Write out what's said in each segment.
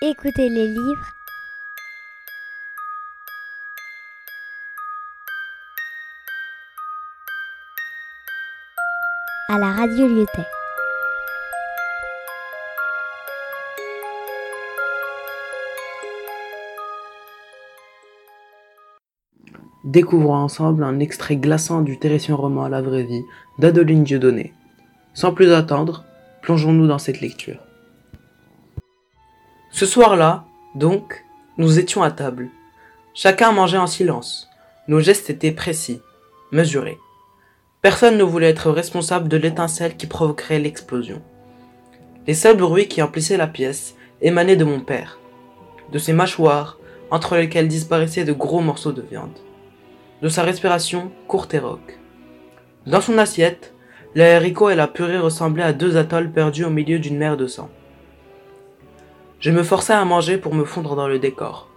Écoutez les livres. à la radio Lyotet. Découvrons ensemble un extrait glaçant du terrifiant roman la vraie vie d'Adeline Dieudonné. Sans plus attendre, plongeons-nous dans cette lecture. Ce soir-là, donc, nous étions à table. Chacun mangeait en silence. Nos gestes étaient précis, mesurés. Personne ne voulait être responsable de l'étincelle qui provoquerait l'explosion. Les seuls bruits qui emplissaient la pièce émanaient de mon père, de ses mâchoires entre lesquelles disparaissaient de gros morceaux de viande, de sa respiration courte et rauque. Dans son assiette, les haricots et la purée ressemblaient à deux atolls perdus au milieu d'une mer de sang. Je me forçais à manger pour me fondre dans le décor,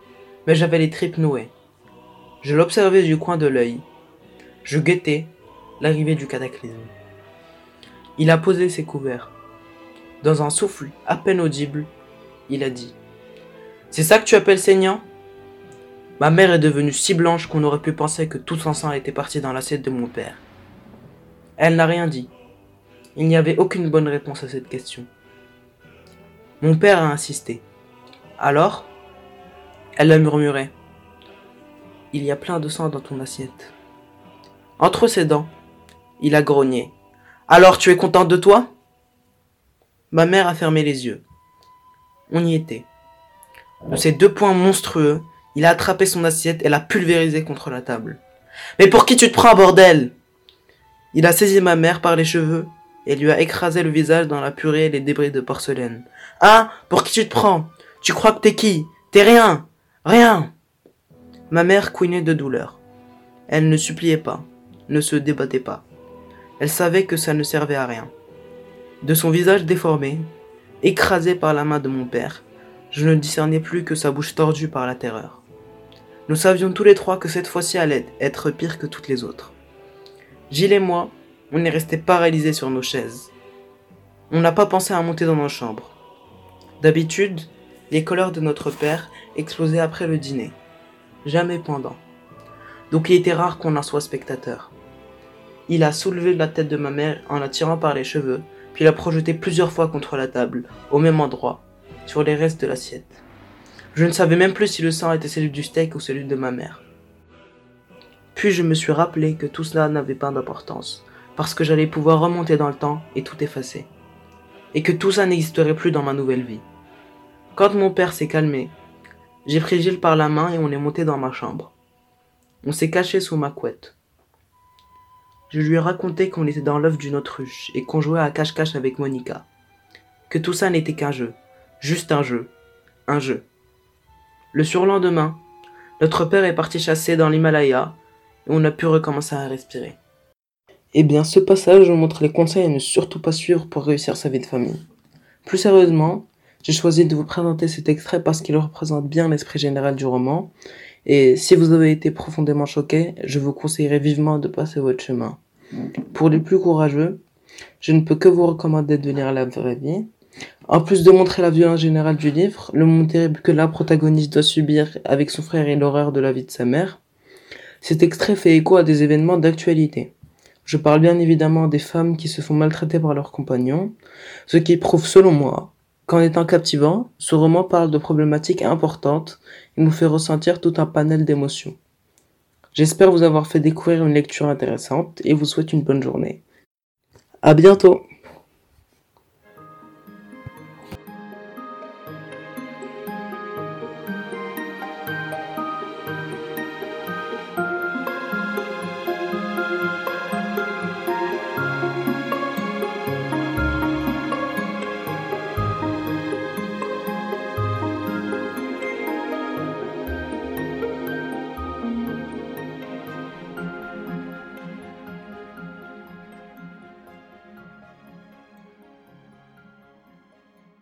mais j'avais les tripes nouées. Je l'observais du coin de l'œil. Je guettais l'arrivée du cataclysme. Il a posé ses couverts. Dans un souffle à peine audible, il a dit C'est ça que tu appelles saignant? Ma mère est devenue si blanche qu'on aurait pu penser que tout son sang était parti dans l'assiette de mon père. Elle n'a rien dit. Il n'y avait aucune bonne réponse à cette question. Mon père a insisté. Alors Elle a murmuré. Il y a plein de sang dans ton assiette. Entre ses dents, il a grogné. Alors tu es contente de toi? Ma mère a fermé les yeux. On y était. De ses deux poings monstrueux, il a attrapé son assiette et l'a pulvérisée contre la table. Mais pour qui tu te prends, bordel? Il a saisi ma mère par les cheveux et lui a écrasé le visage dans la purée et les débris de porcelaine. Hein Pour qui tu te prends? Tu crois que t'es qui? T'es rien Rien Ma mère couinait de douleur. Elle ne suppliait pas, ne se débattait pas. Elle savait que ça ne servait à rien. De son visage déformé, écrasé par la main de mon père, je ne discernais plus que sa bouche tordue par la terreur. Nous savions tous les trois que cette fois-ci allait être pire que toutes les autres. Gilles et moi, on est restés paralysés sur nos chaises. On n'a pas pensé à monter dans nos chambres. D'habitude, les colères de notre père explosaient après le dîner, jamais pendant. Donc il était rare qu'on en soit spectateur. Il a soulevé la tête de ma mère en la tirant par les cheveux, puis l'a projeté plusieurs fois contre la table, au même endroit, sur les restes de l'assiette. Je ne savais même plus si le sang était celui du steak ou celui de ma mère. Puis je me suis rappelé que tout cela n'avait pas d'importance, parce que j'allais pouvoir remonter dans le temps et tout effacer. Et que tout ça n'existerait plus dans ma nouvelle vie. Quand mon père s'est calmé, j'ai pris Gilles par la main et on est monté dans ma chambre. On s'est caché sous ma couette. Je lui ai raconté qu'on était dans l'œuf d'une autruche et qu'on jouait à cache-cache avec Monica. Que tout ça n'était qu'un jeu. Juste un jeu. Un jeu. Le surlendemain, notre père est parti chasser dans l'Himalaya et on a pu recommencer à respirer. Eh bien, ce passage montre les conseils à ne surtout pas suivre pour réussir sa vie de famille. Plus sérieusement, j'ai choisi de vous présenter cet extrait parce qu'il représente bien l'esprit général du roman, et si vous avez été profondément choqué, je vous conseillerais vivement de passer votre chemin. Pour les plus courageux, je ne peux que vous recommander de à la vraie vie. En plus de montrer la violence générale du livre, le moment terrible que la protagoniste doit subir avec son frère et l'horreur de la vie de sa mère, cet extrait fait écho à des événements d'actualité. Je parle bien évidemment des femmes qui se font maltraiter par leurs compagnons, ce qui prouve selon moi qu'en étant captivant, ce roman parle de problématiques importantes et nous fait ressentir tout un panel d'émotions. J'espère vous avoir fait découvrir une lecture intéressante et vous souhaite une bonne journée. À bientôt!